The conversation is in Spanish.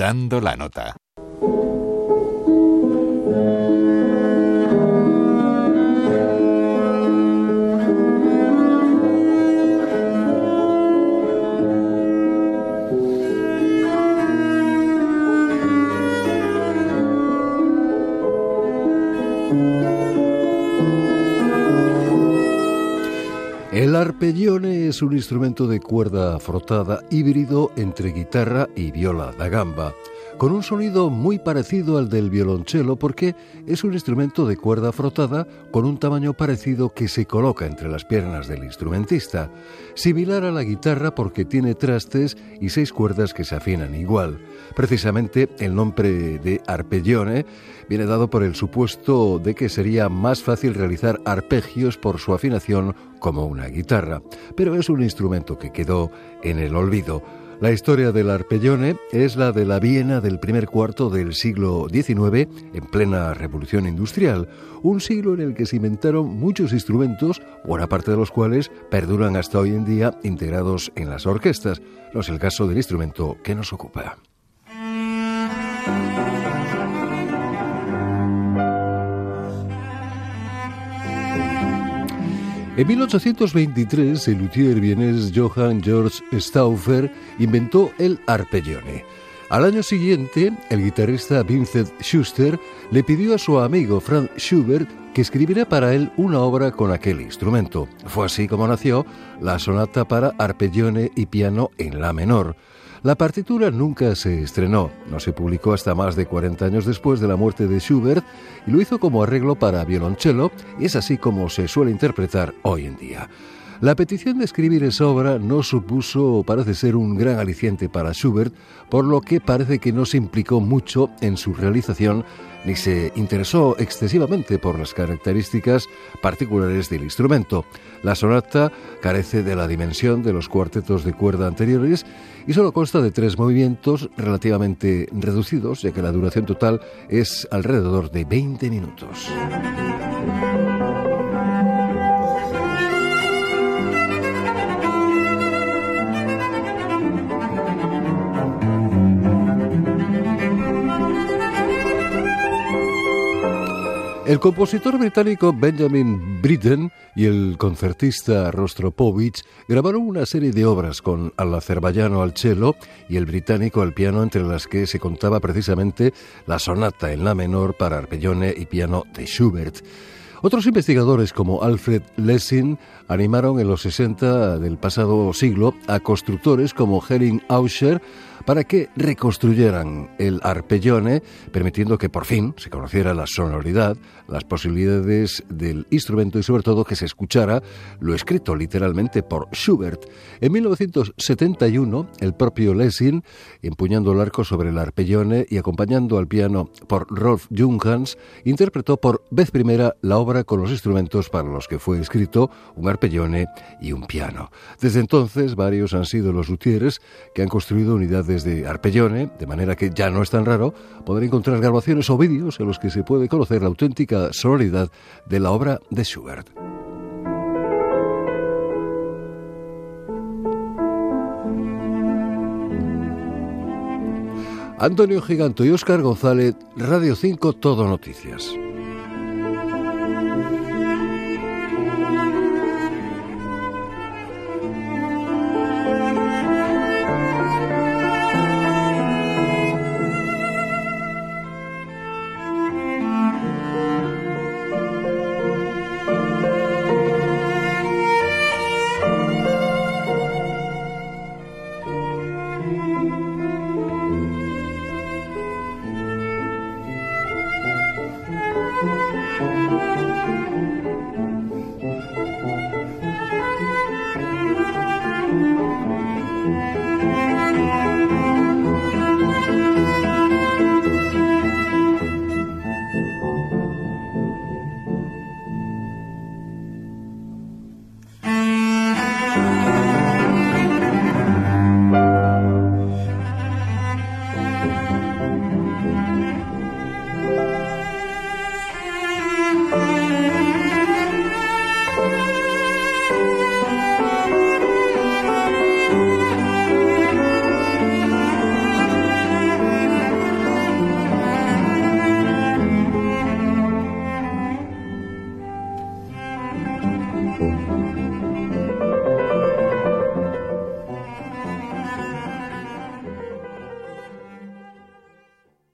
Dando la nota. El arpeggione es un instrumento de cuerda frotada híbrido entre guitarra y viola da gamba, con un sonido muy parecido al del violonchelo porque es un instrumento de cuerda frotada con un tamaño parecido que se coloca entre las piernas del instrumentista, similar a la guitarra porque tiene trastes y seis cuerdas que se afinan igual. Precisamente el nombre de arpeggione viene dado por el supuesto de que sería más fácil realizar arpegios por su afinación como una guitarra, pero es un instrumento que quedó en el olvido. La historia del arpellone es la de la Viena del primer cuarto del siglo XIX, en plena revolución industrial, un siglo en el que se inventaron muchos instrumentos, buena parte de los cuales perduran hasta hoy en día integrados en las orquestas. No es el caso del instrumento que nos ocupa. En 1823, el luthier vienés Johann Georg Stauffer inventó el arpeggione. Al año siguiente, el guitarrista Vincent Schuster le pidió a su amigo Franz Schubert que escribiera para él una obra con aquel instrumento. Fue así como nació la sonata para arpeggione y piano en la menor. La partitura nunca se estrenó, no se publicó hasta más de 40 años después de la muerte de Schubert y lo hizo como arreglo para violonchelo y es así como se suele interpretar hoy en día. La petición de escribir esa obra no supuso, parece ser, un gran aliciente para Schubert, por lo que parece que no se implicó mucho en su realización ni se interesó excesivamente por las características particulares del instrumento. La sonata carece de la dimensión de los cuartetos de cuerda anteriores y solo consta de tres movimientos relativamente reducidos, ya que la duración total es alrededor de 20 minutos. El compositor británico Benjamin Britten y el concertista Rostropovich grabaron una serie de obras con al azerbaiyano al cello y el británico al piano, entre las que se contaba precisamente la sonata en la menor para arpellone y piano de Schubert. Otros investigadores como Alfred Lessing animaron en los 60 del pasado siglo a constructores como Herring Auscher para que reconstruyeran el arpellone, permitiendo que por fin se conociera la sonoridad, las posibilidades del instrumento y sobre todo que se escuchara lo escrito literalmente por Schubert. En 1971, el propio Lessing, empuñando el arco sobre el arpellone y acompañando al piano por Rolf Junghans, interpretó por vez primera la obra con los instrumentos para los que fue escrito, un arpellone y un piano. Desde entonces, varios han sido los luthieres que han construido unidades de arpellone, de manera que ya no es tan raro poder encontrar grabaciones o vídeos en los que se puede conocer la auténtica sonoridad de la obra de Schubert. Antonio Giganto y Óscar González, Radio 5 Todo Noticias.